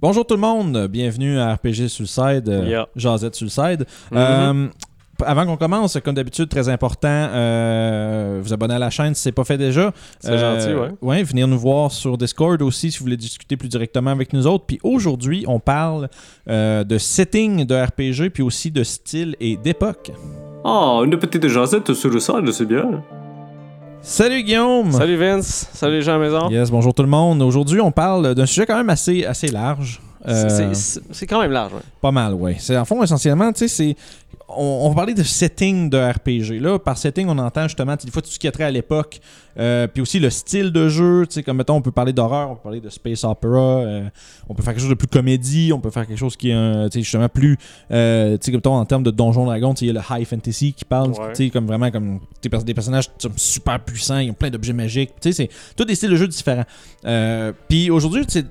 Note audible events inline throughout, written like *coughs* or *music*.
Bonjour tout le monde, bienvenue à RPG Suicide, euh, Yeah. Jazette Suicide. Mhm. Euh, avant qu'on commence, comme d'habitude, très important, euh, vous abonner à la chaîne si c'est pas fait déjà. C'est gentil, ouais. Ouais, venir nous voir sur Discord aussi si vous voulez discuter plus directement avec nous autres. Puis aujourd'hui, on parle de setting de RPG, puis aussi de style et d'époque. Oh, une petite le sol, c'est bien. Salut Guillaume! Salut Vince, salut les gens à la maison. Yes, bonjour tout le monde. Aujourd'hui, on parle d'un sujet quand même assez, assez large. Euh, C'est- c'est quand même large, ouais. Pas mal, oui. En fond essentiellement, tu sais, c'est on, on va parler de setting de RPG. Là, par setting, on entend justement des fois tout ce qui a trait à l'époque, euh, puis aussi le style de jeu. Tu sais, comme mettons, on peut parler d'horreur, on peut parler de space opera, euh, on peut faire quelque chose de plus comédie, on peut faire quelque chose qui est justement plus, euh, tu sais, comme mettons, en termes de donjon dragon, il y a le high fantasy qui parle, Ouais. tu sais, comme vraiment comme des, pers- des personnages super puissants, ils ont plein d'objets magiques. Tu sais, c'est tous des styles de jeu différents. Euh, puis aujourd'hui, tu sais,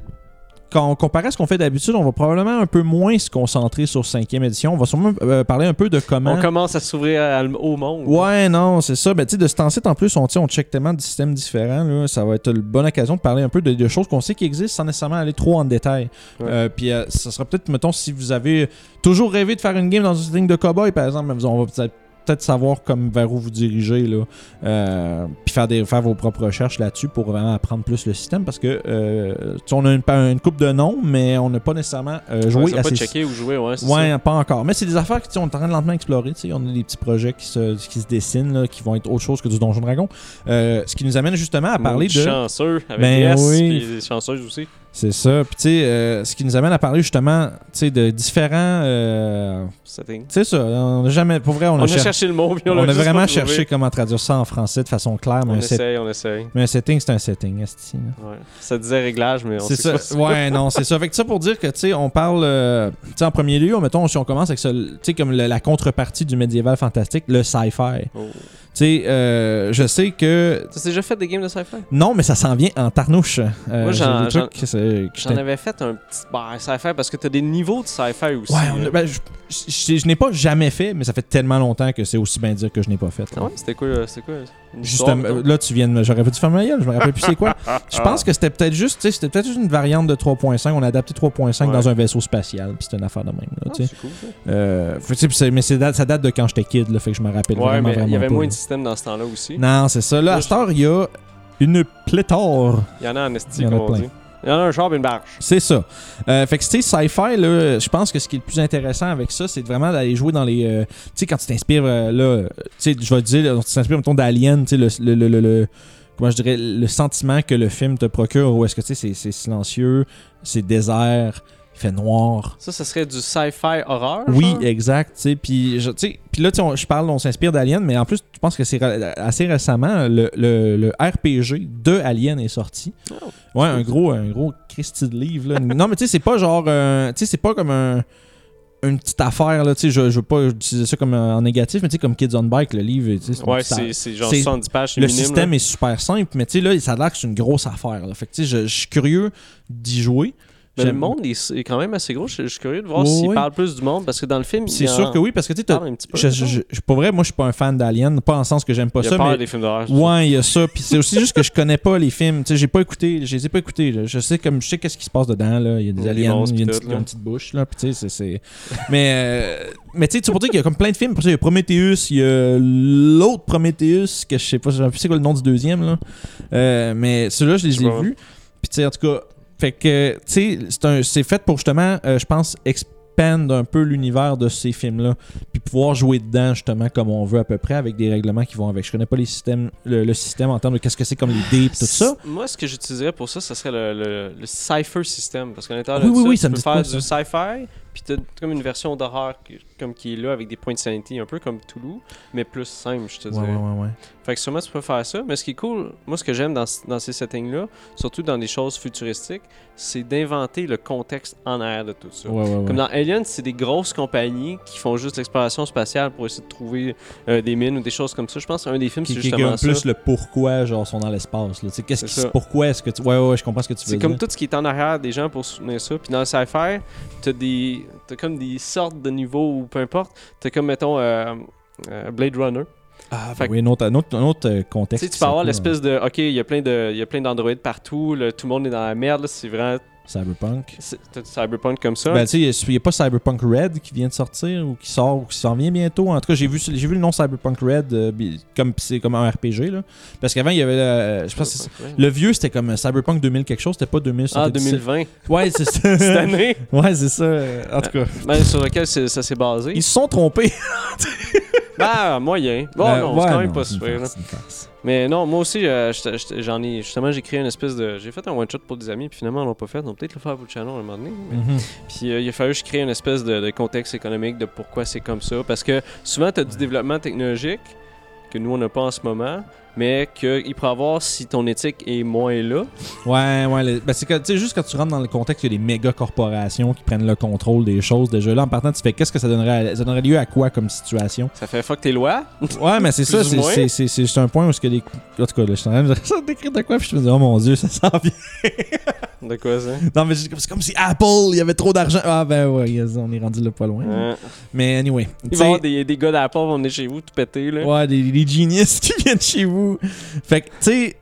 quand on compare à ce qu'on fait d'habitude, on va probablement un peu moins se concentrer sur 5e édition. On va sûrement euh, parler un peu de comment. On commence à s'ouvrir au monde. Ouais, non, c'est ça. Ben, tu sais, de ce temps-ci, en plus, on, on check tellement de systèmes différents. Là, ça va être une bonne occasion de parler un peu de, de choses qu'on sait qui existent sans nécessairement aller trop en détail. Euh, puis, euh, ça sera peut-être, mettons, si vous avez toujours rêvé de faire une game dans une setting de cowboy, par exemple, ben, on va peut-être peut-être savoir comme vers où vous dirigez là Euh, puis faire des faire vos propres recherches là-dessus pour vraiment apprendre plus le système parce que euh, on a une, une coupe de noms mais on n'a pas nécessairement euh, joué Ouais, à pas ces checker ou jouer, ouais, Ouais, ça. pas encore. Mais c'est des affaires que tu sais, on est en train de lentement explorer. tu sais. On a des petits projets qui se, qui se dessinent, là, qui vont être autre chose que du Donjon Dragon. Ce qui nous amène justement à parler de. Chanceux, avec Ben S, oui. chanceuses aussi. C'est ça. Puis tu sais, euh, ce qui nous amène à parler justement tu sais, de différents. euh, Setting. Tu sais ça, on a jamais. Pour vrai, on, On, a, a cher- cherché le mot, puis on, on a vraiment cherché comment traduire ça en français de façon claire. Mais, On set- essaye, on essaye. mais un setting, c'est un setting. esti. Ouais. Ça disait réglage, mais on C'est sait ça. pas Ouais, non, c'est ça. Fait que ça pour dire que, tu sais, on parle, euh, tu sais, en premier lieu, mettons, si on commence avec ça, tu sais, comme le- la contrepartie du médiéval fantastique, le sci-fi. Oh. Tu sais, euh, je sais que. Tu as déjà fait des games de sci-fi? Non, mais ça s'en vient en tarnouche. Euh, Moi, j'en- trucs que J'en avais fait un petit bah, sci-fi parce que t'as des niveaux de sci-fi aussi. Ouais, a- ben, je, je- je n'ai pas jamais fait, mais ça fait tellement longtemps que c'est aussi bien dire que je n'ai pas fait. Ah ouais, c'était quoi, euh, c'était quoi? Justement, là, tu viens de me. J'aurais pas dû faire ma gueule, je me rappelle plus c'est quoi. Je pense que c'était peut-être juste, tu sais, c'était peut-être juste une variante de 3.5. On a adapté 3.5 Ouais. dans un vaisseau spatial, puis c'était une affaire de même. Là, Ah, tu sais. c'est cool, ça. Euh, tu mais c'est ça date de quand j'étais kid, là, fait que je me rappelle Ouais, vraiment, mais il y avait moins de dans ce temps-là aussi. Non, c'est ça. Là, à cette heure, il y a une pléthore. Il y en a en esti, Il y en a comme on plein. dit. Il y en a un char et une barge. C'est ça. Euh, fait que, tu sais, sci-fi, là, je pense que ce qui est le plus intéressant avec ça, c'est vraiment d'aller jouer dans les. euh, tu sais, quand tu t'inspires, euh, là, tu sais, je vais te dire, tu t'inspires, mettons, d'Alien, tu sais, le, le, le, le- Comment je dirais, le sentiment que le film te procure, où est-ce que, tu sais, c'est silencieux, c'est désert, il fait noir. Ça, ce serait du sci-fi horreur. Oui, exact. Puis là, on- je parle, on s'inspire d'Alien, mais en plus, je pense que c'est assez récemment, le, le- le RPG de Alien est sorti. Oh, ouais, un gros, un gros Christy de livre. Là. non, mais tu sais, c'est pas genre. euh, tu sais, c'est pas comme un. Une petite affaire, là, tu sais, je, je veux pas utiliser ça comme euh, en négatif, mais tu sais, comme Kids on Bike, le livre, tu sais, c'est Ouais, c'est c'est genre c'est- 70 pages, le minime, système là. est super simple, mais tu sais, là, ça a l'air que c'est une grosse affaire. Là. Fait que, tu sais, je, je suis curieux d'y jouer. Mais le J'aime- monde est, est quand même assez gros. Je, je suis curieux de voir s'il parle plus du monde parce que dans le film, C'est il sûr en que oui, parce que tu sais, pour vrai, moi, je suis pas un fan d'Alien, pas en le sens que j'aime pas il a ça, peur mais des films d'horreur. Ouais, il y a ça. Puis c'est aussi juste que je connais pas les films. Tu sais, j'ai pas écouté. Je les ai pas écoutés. là. Je sais comme je sais qu'est-ce qui se passe dedans. Là. Il y a des Il des aliens, il y a une petite, une bouche. Là. Puis tu sais, mais euh, mais tu sais, pour dire qu'il y a comme plein de films. Pour ça, il y a Prometheus, il y a l'autre Prometheus que je sais pas, je sais quoi le nom du deuxième là. Euh, mais ceux-là, je les ai vus. Puis tu sais, en tout cas, fait que tu sais, c'est fait pour justement, euh, je pense, expand un peu l'univers de ces films-là puis pouvoir jouer dedans justement comme on veut à peu près avec des règlements qui vont avec. Je connais pas les systèmes, le, le système en termes de qu'est-ce que c'est comme les dés pis tout ça. Moi, ce que j'utiliserais pour ça, ce serait le, le, le Cypher system. Parce qu'à l'intérieur Oui, de oui, ça, oui, tu ça me peux dit faire quoi, du sci-fi, puis t'as comme une version d'horreur comme qui est là avec des points de sanity, un peu comme Toulouse, mais plus simple, je te Ouais, dirais. ouais, ouais, ouais. Fait que sûrement tu peux faire ça, mais ce qui est cool, moi ce que j'aime dans, dans ces settings-là, surtout dans des choses futuristiques, c'est d'inventer le contexte en arrière de tout ça. Ouais, ouais. Comme dans Alien, c'est des grosses compagnies qui font juste l'exploration spatiale pour essayer de trouver euh, des mines ou des choses comme ça. Je pense qu'un des films, c'est justement ça. plus le pourquoi, genre, sont dans l'espace. là. Tu sais, qu'est-ce C'est qui, pourquoi est-ce que tu. Ouais, ouais, je comprends ce que tu veux C'est dire. comme tout ce qui est en arrière des gens pour soutenir ça. Puis dans le sci-fi, t'as des. T'as comme des sortes de niveaux ou peu importe. T'as comme mettons euh, euh, Blade Runner. Ah, Fait oui, un autre, un autre, un autre euh, contexte. tu peux avoir l'espèce de. Ok, il y a plein de, il y a plein d'androïdes partout. là, tout le monde est dans la merde. là, C'est vraiment Cyberpunk. C'est- Cyberpunk comme ça. Ben, tu sais, il n'y a pas Cyberpunk Red qui vient de sortir ou qui sort ou qui s'en vient bientôt. En tout cas, j'ai vu, j'ai vu le nom Cyberpunk Red euh, comme c'est comme un RPG. Là. Parce qu'avant, il y avait. euh, je pense le vieux, c'était comme Cyberpunk 2000 quelque chose, c'était pas 2000. Ah, c'était 2020. Ouais, c'est ça. *laughs* Cette année? ouais, c'est ça. euh, En tout cas, Ben, sur lequel ça s'est basé. ils se sont trompés. *laughs* Ben, moyen. Bon, Euh, non, ouais, c'est quand même non, pas super. Mais non, moi aussi, euh, j'en ai. Justement, j'ai créé une espèce de. J'ai fait un one-shot pour des amis, puis finalement, on l'a pas fait. Donc, peut-être le faire pour le channel à un moment donné. mais- Mhm. Puis euh, il a fallu que je crée une espèce de, de contexte économique de pourquoi c'est comme ça. Parce que souvent, tu as du développement technologique que nous, on n'a pas en ce moment, mais qu'il pourrait avoir si ton éthique est moins là. Ouais, ouais. le- ben, c'est que, tu sais, juste quand tu rentres dans le contexte, il y a des méga corporations qui prennent le contrôle des choses. Déjà là, en partant, tu fais qu'est-ce que ça donnerait, à- ça donnerait lieu à quoi comme situation? Ça fait fuck tes lois. Ouais, mais c'est ça, c'est- c'est c'est- un point où ce que les. En tout cas, là, je suis en train de ça *laughs* d'écrire de quoi, puis je me dis, oh mon dieu, ça s'en vient. De quoi ça? Non, mais c'est comme- si Apple, il y avait trop d'argent. Ah, ben ouais, on est rendu là pas loin. Mais anyway. Il va y avoir sais, des, des gars d'Apple vont venir chez vous tout péter. Là. Ouais, des, des genius qui viennent chez vous. Fait que, tu sais,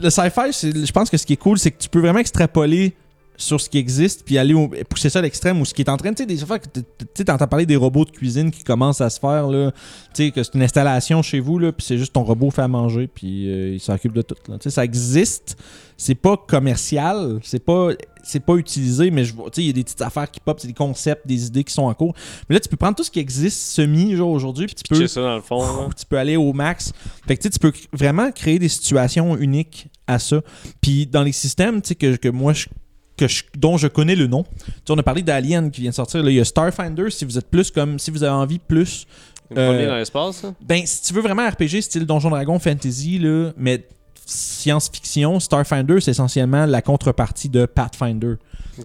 le sci-fi, je pense que ce qui est cool, c'est que tu peux vraiment extrapoler sur ce qui existe puis aller pousser ça à l'extrême ou ce qui est en train tu sais des que tu t'entends parler des robots de cuisine qui commencent à se faire là tu que c'est une installation chez vous là puis c'est juste ton robot fait à manger puis euh, il s'occupe de tout ça existe c'est pas commercial c'est pas c'est pas utilisé mais je vois tu sais il y a des petites affaires qui pop c'est des concepts des idées qui sont en cours mais là tu peux prendre tout ce qui existe semi aujourd'hui puis tu peux Pitcher ça dans le fond. là. tu peux aller au max. Fait que tu peux vraiment créer des situations uniques à ça. Puis dans les systèmes tu sais, que, que moi, je, que je- dont je connais le nom, tu on a parlé d'Alien qui vient de sortir. Là, il y a Starfinder, si vous êtes plus comme, si vous avez envie plus. Euh, dans l'espace. Ben, si tu veux vraiment RPG style Donjon Dragon Fantasy, là, mais science-fiction, Starfinder, c'est essentiellement la contrepartie de Pathfinder.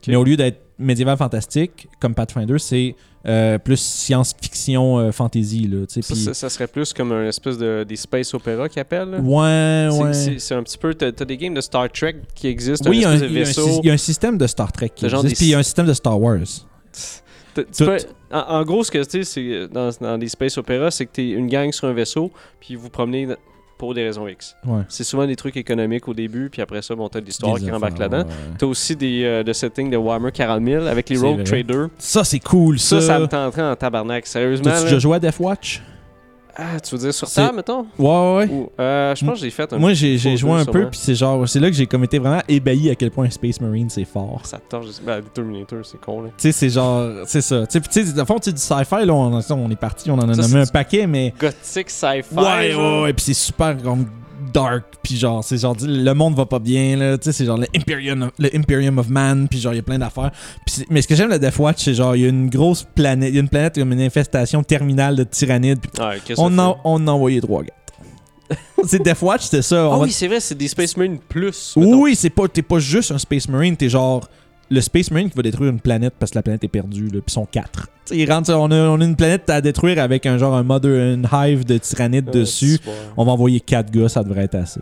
Mais au lieu d'être médiéval fantastique, comme Pathfinder, c'est euh, plus science-fiction euh, fantasy. Là, tu Ça, puis- ça, ça serait plus comme un espèce de des space opéra qu'ils appellent. là. Ouais, ouais. c'est- un petit peu. T'as t'as des games de Star Trek qui existent. Oui, il y, a un y a système de Star Trek qui existe, puis il y a un système de Star Wars. Tu peux- en, en gros, ce que tu sais, dans, dans des space opéras, c'est que t'es une gang sur un vaisseau, puis vous promenez pour des raisons X. Ouais. C'est souvent des trucs économiques au début, puis après ça, bon, t'as de l'histoire qui embarque là-dedans. ouais. T'as aussi des euh, de settings de Warhammer 40 000 avec les Rogue. Traders. Ça, c'est cool, ça. Ça, ça me tenterait en tabarnak. Sérieusement, T'as-tu là. déjà joué à Deathwatch? Ah, tu veux dire sur table, mettons? Ouais, ouais, ouais. Ou, euh, je pense que j'ai fait un Moi, j'ai joué deux, un peu, puis c'est genre, c'est là que j'ai comme été vraiment ébahi à quel point Space Marine c'est fort. Ça torche. Ben, Terminator, c'est con, là. Tu sais, c'est genre, c'est ça. Tu sais, dans le fond, tu sais, du sci-fi, là, on, on est parti, on en a Ça, nommé un paquet, mais. Gothic sci-fi. Ouais, genre. ouais, ouais, puis c'est super comme dark, puis genre, c'est genre, le monde va pas bien, là, tu sais, c'est genre le Imperium, of, le Imperium of Man, puis genre, il y a plein d'affaires. Mais ce que j'aime de Deathwatch, c'est genre, il y a une grosse planète, il y a une planète comme une infestation terminale de tyrannides, que on, en, on a envoyé trois gars. *laughs* c'est Deathwatch, c'était ça. Ah va- oui, c'est vrai, c'est des Space Marines plus. mettons. oui, c'est pas, t'es pas juste un Space Marine, t'es genre le Space Marine qui va détruire une planète parce que la planète est perdue, là, puis sont quatre. Tu sais, ils rentrent, on, a, on a une planète à détruire avec un genre un mother, une hive de tyrannides Ah, dessus. c'est bon. On va envoyer quatre gars, ça devrait être assez.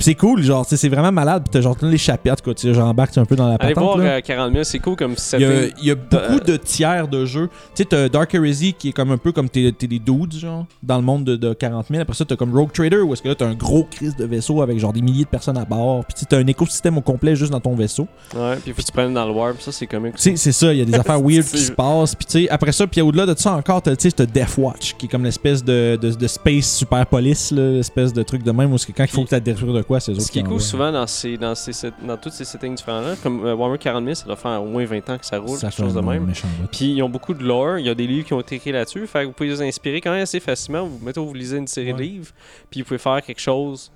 C'est cool, genre, tu sais, c'est vraiment malade. Puis t'as genre les tu sais, j'embarque un peu dans la Allez patente. voir là. euh, 40 000, c'est cool comme Il y, a, setting. il y a beaucoup de tiers de jeux. Tu sais, t'as Dark Heresy qui est comme un peu comme t'es des dudes, genre, dans le monde de, de 40 000. Après ça, t'as comme Rogue Trader où est-ce que là, t'as un gros crise de vaisseau avec genre des milliers de personnes à bord. Puis t'as un écosystème au complet juste dans ton vaisseau. Ouais, puis faut que tu prennes dans le warp, ça c'est comique. C'est ça, il y a des *laughs* affaires weird qui se passent. Puis tu sais, après ça, puis au-delà de ça encore, t'as tu sais, t'as Deathwatch qui est comme l'espèce de, de, de space super police, l'espèce de truc de même où quand il faut que tu détruire de c'est eux Ce qui est cool souvent dans, ces, dans, ces, dans tous ces settings différents-là, comme euh, Warhammer 40 000, ça doit faire au moins 20 ans que ça roule, Ça quelque chose de même. méchant. Puis ils ont beaucoup de lore, il y a des livres qui ont été écrits là-dessus, fait que vous pouvez les inspirer quand même assez facilement. Vous, mettons, vous lisez une série Ouais. de livres, puis vous pouvez faire quelque chose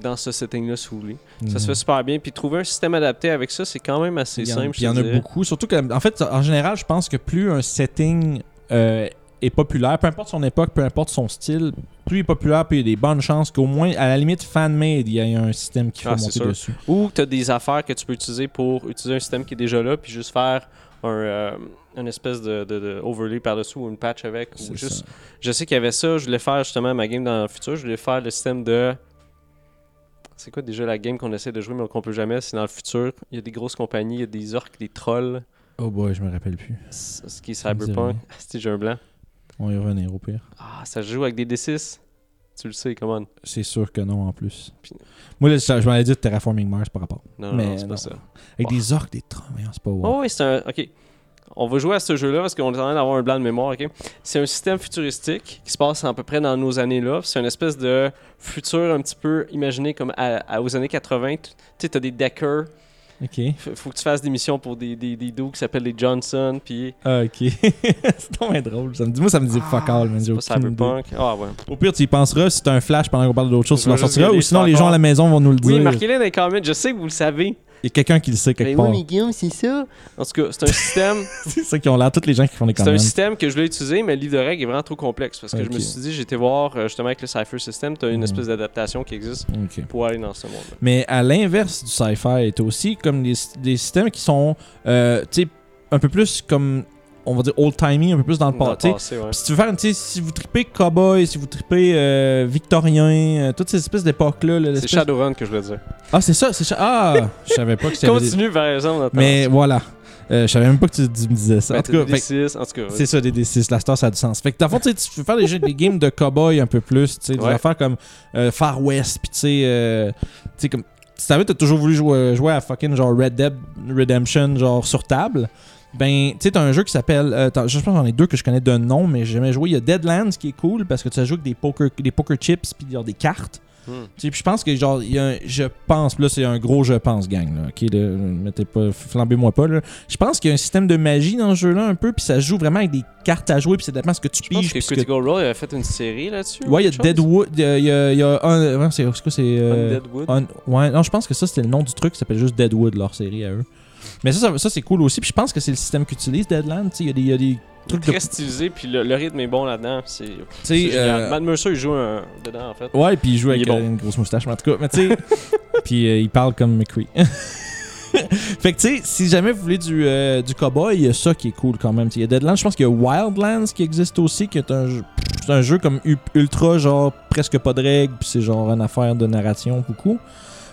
dans ce setting-là si vous voulez. Ça se Mhm. fait super bien, puis trouver un système adapté avec ça, c'est quand même assez Il y en, simple. il y en a beaucoup. Surtout que, en fait, en général, je pense que plus un setting euh, est populaire, peu importe son époque, peu importe son style, plus il est populaire, plus il y a des bonnes chances qu'au moins, à la limite, fan-made, il y ait un système qui Ah, faut c'est monter sûr. dessus. Ou tu as des affaires que tu peux utiliser pour utiliser un système qui est déjà là, puis juste faire un, euh, une espèce de, de- de overlay par-dessus ou une patch avec. Ou C'est juste, ça. je sais qu'il y avait ça, je voulais faire justement ma game dans le futur, je voulais faire le système de. C'est quoi déjà la game qu'on essaie de jouer mais qu'on peut jamais C'est dans le futur. Il y a des grosses compagnies, il y a des orques, des trolls. Oh boy, je me rappelle plus. Ce qui est cyberpunk. Ah, C'était j'ai un blanc. On va y revenir au pire. Ah, ça se joue avec des D6. Tu le sais, comment C'est sûr que non, en plus. Puis- Moi, là, je je m'en allais dire Terraforming Mars par rapport. Non, Mais non, c'est non. pas ça. Avec des orques, des voyons, c'est pas wow. Oh oui, c'est un. Ok. On va jouer à ce jeu-là parce qu'on est en train d'avoir un blanc de mémoire. ok? C'est un système futuristique qui se passe à peu près dans nos années-là. C'est une espèce de futur un petit peu imaginé comme à- à- aux années 80. Tu sais, t'as des deckers. Ok. F- Faut que tu fasses des missions pour des, des, des dos qui s'appellent les Johnson. Puis. Ah, ok. *laughs* c'est tellement drôle. Ça me dit, moi, ça me dit fuck all, man. pas idée. Cyberpunk. Ah ouais. Au pire, tu y penseras si t'as un flash pendant qu'on parle d'autre chose, tu juste sortiras. Ou sinon, les gens à la maison vont nous le dire. Oui, marquez-le dans les comments. Je sais que vous le savez. Il y a quelqu'un qui le sait quelque Mais part. oui, mais Guillaume, c'est ça. En tout cas, c'est un système. *laughs* c'est ça qui ont l'air, tous les gens qui font des C'est un système que je voulais utiliser, mais le livre de règles est vraiment trop complexe. Parce que je me suis dit, été voir euh, justement avec le Cypher System, tu as une Mhm. espèce d'adaptation qui existe pour aller dans ce monde-là. Mais à l'inverse du sci-fi, t'as aussi comme des, des systèmes qui sont, euh, tu sais, un peu plus comme, on va dire old-timey, un peu plus dans le Dans le passé. ouais. Si tu veux faire, tu sais, si vous tripez cowboy, si vous tripez euh, victorien, euh, toutes ces espèces d'époques-là. là, C'est Shadowrun que je voulais dire. Ah, c'est ça, c'est. Ah, je savais pas que c'était. Continue par exemple Mais voilà. Euh, je savais même pas que tu, tu me disais ça. Ben, en tout cas, des fait que D6, en tout cas. c'est ça, des D6. La star, ça a du sens. Fait que dans le fond, tu sais, tu peux faire des, jeux, des games de cowboy un peu plus. Tu sais, des Ouais. affaires comme euh, Far West. Puis tu sais, euh, tu sais, comme. Tu savais, t'as toujours voulu jouer, jouer à fucking genre Red Dead Redemption, genre sur table. Ben, tu sais, t'as un jeu qui s'appelle. euh, je pense que j'en ai deux que je connais de nom, mais j'ai jamais joué. Il y a Deadlands qui est cool parce que tu as joué avec des poker, des poker chips puis des cartes. Hmm. Puis je pense que genre, il y a un- je pense, là c'est un gros je pense gang, là, mettez pas, flambez-moi pas, là. Je pense qu'il y a un système de magie dans ce jeu-là un peu, puis ça joue vraiment avec des cartes à jouer, puis c'est dépend ce que tu Je pense piges. que Critical Role avait fait une série là-dessus. Ouais, il y a? Deadwood, il y a, y un, c'est c'est quoi, c'est... euh, Undeadwood. Un- ouais, non, je pense que ça, c'était le nom du truc qui s'appelle juste Deadwood, leur série à eux. Mais ça, ça, ça, c'est cool aussi. Puis je pense que c'est le système qu'utilise Deadland. Il y a des, y a des trucs de. Très stylisé, puis le, le rythme est bon là-dedans. C'est euh, Matt Mercer, il joue un- dedans en fait. Ouais, puis il joue Il avec bon. euh, une grosse moustache, mais en tout cas, mais tu sais, *laughs* puis euh, il parle comme McCree. *laughs* fait que tu sais, si jamais vous voulez du, euh, du cowboy, il y a ça qui est cool quand même. Il y a Deadlands, je pense qu'il y a Wildlands qui existe aussi, qui est un jeu, c'est un jeu comme ultra, genre presque pas de règles, puis c'est genre une affaire de narration beaucoup.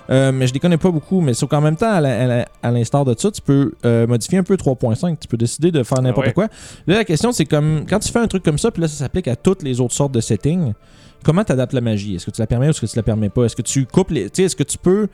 Euh, mais je les connais pas beaucoup, mais sauf qu'en même temps, à l'instar de ça, tu peux euh, modifier un peu 3.5, tu peux décider de faire n'importe ouais. quoi. Là, la question, c'est comme quand tu fais un truc comme ça, puis là, ça s'applique à toutes les autres sortes de settings, comment tu adaptes la magie? Est-ce que tu la permets ou est-ce que tu la permets pas? Est-ce que tu coupes les. Tu sais, est-ce que tu peux.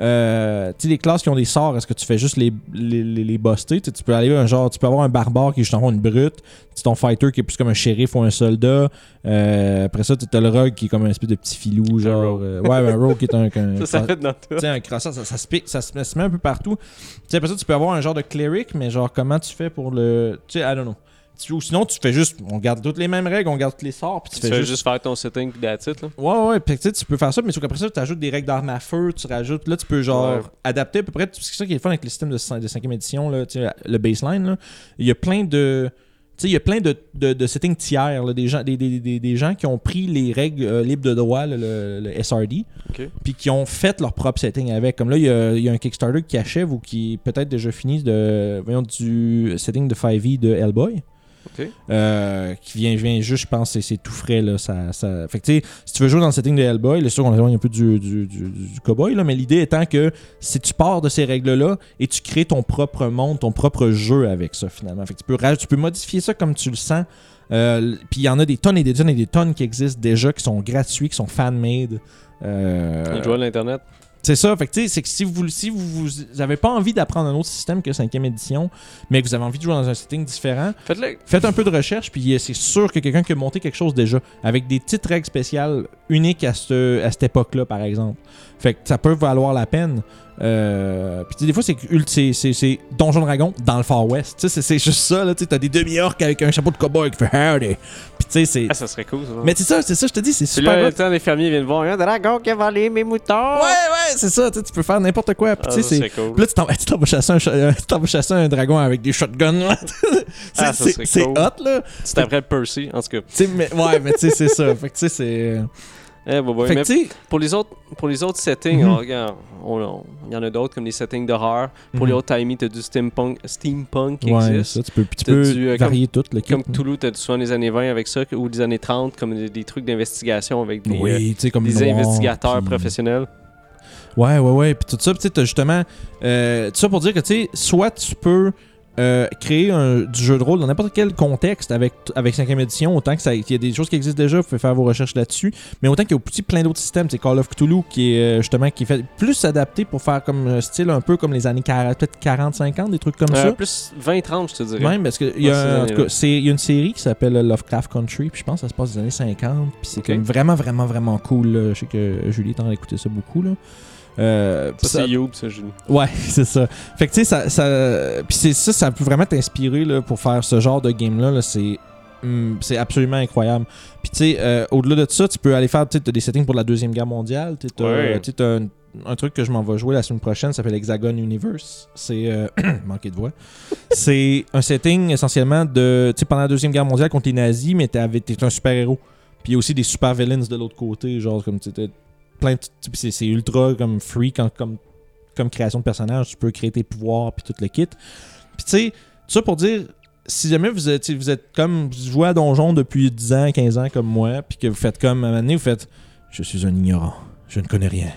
Euh, tu sais, les classes qui ont des sorts, est-ce que tu fais juste les, les, les, les buster? Tu peux aller un genre, tu peux avoir un barbare qui est justement une brute, tu ton fighter qui est plus comme un shérif ou un soldat. Euh, après ça, tu as le rogue qui est comme un espèce de petit filou, genre. euh, ouais, un rogue qui est un. un- *laughs* Ça, ça fait dans tout. tu sais, un croissant, ça, ça, se pique, ça, se, met un peu partout. Tu sais, après ça, tu peux avoir un genre de cleric, mais genre, comment tu fais pour le. Tu sais, I don't know. Tu- Ou sinon, tu fais juste. On garde toutes les mêmes règles, on garde tous les sorts, puis tu, Tu fais juste. juste faire ton setting puis that's it, là. Ouais, ouais, puis tu peux faire ça, mais sauf qu'après ça, tu ajoutes des règles d'armes à feu, tu rajoutes. Là, tu peux genre Ouais. adapter à peu près. C'est ça qui est fun avec le système de, cin- de 5 édition, là, tu sais, le baseline. Là. Il y a plein de. Tu sais, il y a plein de, de, de settings tiers, là, des, gens, des, des, des, des gens qui ont pris les règles euh, libres de droit, là, le, le SRD, Ok. puis qui ont fait leur propre setting avec. Comme là, il y a, il y a un Kickstarter qui achève ou qui est peut-être déjà fini de, voyons, du setting de 5e de Hellboy. Euh, qui vient, vient juste, je pense, c'est- tout frais. Là, ça, ça... Fait que, si tu veux jouer dans le setting de Hellboy, c'est sûr qu'on éloigne un peu du, du, du, du cowboy, là, mais l'idée étant que si tu pars de ces règles-là et tu crées ton propre monde, ton propre jeu avec ça, finalement. Fait que tu peux, tu peux modifier ça comme tu le sens. Euh, Puis il y en a des tonnes et des tonnes et des tonnes qui existent déjà, qui sont gratuits, qui sont fan-made. Euh, Le joueur de l'internet? C'est ça, fait que tu sais, c'est que si vous si vous, vous avez pas envie d'apprendre un autre système que 5e édition, mais que vous avez envie de jouer dans un setting différent, Faites-le. Faites un peu de recherche, puis euh, c'est sûr que quelqu'un qui a monté quelque chose déjà, avec des petites règles spéciales uniques à, ce- à cette époque-là, par exemple. Fait que ça peut valoir la peine. Euh, puis tu sais, des fois, c'est que ult- c'est- c'est c'est Donjon Dragon dans le Far West. Tu sais, c'est- c'est juste ça, là. Tu sais, t'as des demi-orques avec un chapeau de cowboy qui fait howdy. Puis tu sais, c'est. Ah, ça serait cool, ça. Mais c'est ça, c'est ça, je te dis, c'est Puis super. là, hot. le temps, les fermiers viennent voir un dragon qui a volé mes moutons. Ouais, ouais, c'est ça, tu peux faire n'importe quoi. Puis Ah, c'est. cool. Puis là, tu t'en *laughs* vas chasser un, euh, chasser dragon avec des shotguns. *laughs* Ah, c'est- cool. hot, là. Tu t'appelles Percy, en tout cas. Mais, ouais, mais tu sais, c'est ça. Fait que tu sais, c'est. Eh, bah, bah, fait mais pour les autres, pour les autres settings, Mhm. on regarde, il y en a d'autres comme les settings d'horreur. Pour les Mhm. autres timey, t'as du steampunk, steampunk qui Ouais, existe. ça, tu peux, tu peux du, euh, varier tout le kit. Comme Toulouse, t'as souvent les années 20 avec ça, ou les années 30, comme des, des trucs d'investigation avec des, euh, Oui, comme des noir, investigateurs puis- professionnels. Ouais, ouais, ouais. Puis tout ça, tu sais, justement. Euh, tout ça pour dire que, tu sais, soit tu peux euh, créer un, du jeu de rôle dans n'importe quel contexte avec, avec 5 édition, autant que ça, qu'il y a des choses qui existent déjà, vous pouvez faire vos recherches là-dessus, mais autant qu'il y a aussi plein d'autres systèmes, c'est Call of Cthulhu qui est euh, justement qui est fait plus adapté pour faire comme un style un peu comme les années 40, peut-être 40-50, des trucs comme Euh, ça. plus 20-30, je te dirais. Même parce y, a en tout cas, c'est- il y a une série qui s'appelle Lovecraft Country, puis je pense que ça se passe des années 50, puis c'est Ok. comme vraiment, vraiment, vraiment cool. là. Je sais que Julie est en train d'écouter ça beaucoup. Là. Euh, Ça, c'est Youb, ça, Julie. Ouais, *laughs* c'est ça. Fait que tu sais, ça, ça, puis c'est ça, ça peut vraiment t'inspirer là, pour faire ce genre de game-là. là, c'est, hum, c'est absolument incroyable. Puis tu sais, euh, au-delà de ça, tu peux aller faire t'as des settings pour la Deuxième Guerre mondiale. Tu t'as- Ouais. un, un truc que je m'en vais jouer la semaine prochaine, ça s'appelle Hexagon Universe. C'est. Euh, *coughs* manqué de voix. c'est un setting essentiellement de. Tu sais, pendant la Deuxième Guerre mondiale contre les nazis, mais t'es un super-héros. Puis il y a aussi des super villains de l'autre côté, genre comme tu c'est, ultra comme free comme comme création de personnage, tu peux créer tes pouvoirs puis tout le kit. Puis tu sais, tout ça pour dire si jamais vous êtes vous êtes comme vous jouez à donjon depuis 10 ans, 15 ans comme moi, puis que vous faites comme à un moment donné, vous faites je suis un ignorant, je ne connais rien.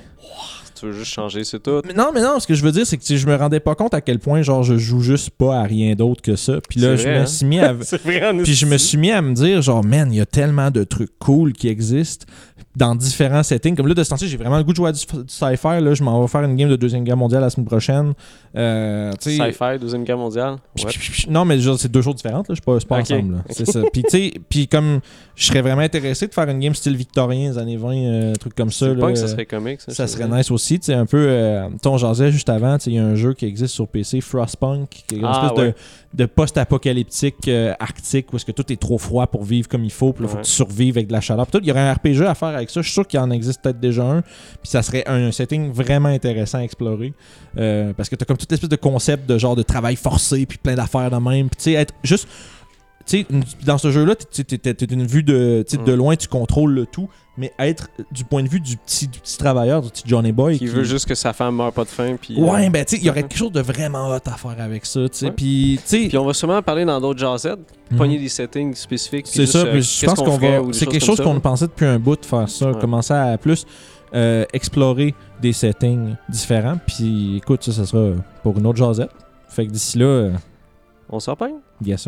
Tu veux juste changer, c'est tout. Mais non, mais non, ce que je veux dire, c'est que je me rendais pas compte à quel point, genre, je joue juste pas à rien d'autre que ça. Puis là, je vrai, me hein? suis mis à. *laughs* vrai, Puis je me suis mis à me dire, genre, man, il y a tellement de trucs cool qui existent dans différents settings. Comme là, de ce temps-ci, j'ai vraiment le goût de jouer à du, du sci-fi. Là, je m'en vais faire une game de Deuxième Guerre mondiale la semaine prochaine. Euh, Sci-fi, Deuxième Guerre mondiale? Ouais. Non, mais c'est deux choses différentes. Là. Je suis pas, ensemble. là. C'est ça. Puis, tu sais, puis comme je serais vraiment intéressé de faire une game style victorien des années 20, euh, un truc comme ça. C'est pas là. que ça serait comique, ça. Ça serait nice aussi, tu sais, un peu, euh, tu on jasait juste avant, tu il y a un jeu qui existe sur PC, Frostpunk, qui est une Ah, espèce de, ouais. de post-apocalyptique euh, arctique où est-ce que tout est trop froid pour vivre comme il faut, puis là, faut que tu survives avec de la chaleur. Il y aurait un RPG à faire avec ça, je suis sûr qu'il en existe peut-être déjà un, puis ça serait un, setting vraiment intéressant à explorer, euh, parce que t'as comme toute espèce de concept de genre de travail forcé, puis plein d'affaires de même, puis tu sais, être juste... Sais, dans ce jeu-là, t'es- une vue de, de Mm. loin, tu contrôles le tout, mais être du point de vue du petit, du petit travailleur, du petit Johnny Boy. Qui veut juste que sa femme meure pas de faim. Puis, Ouais, euh, ben tu sais, il y aurait *laughs* quelque chose de vraiment hot à faire avec ça, tu sais. Ouais. Puis. Puis on va sûrement parler dans d'autres jazettes, mhm. pogner des settings spécifiques. C'est ça, euh, je pense qu'on va. C'est quelque chose qu'on pensait depuis un bout de faire ça, Ouais. commencer à plus euh, explorer des settings différents. Puis, écoute, ça, ça sera pour une autre jasette. Fait que d'ici là, On s'en peint. yes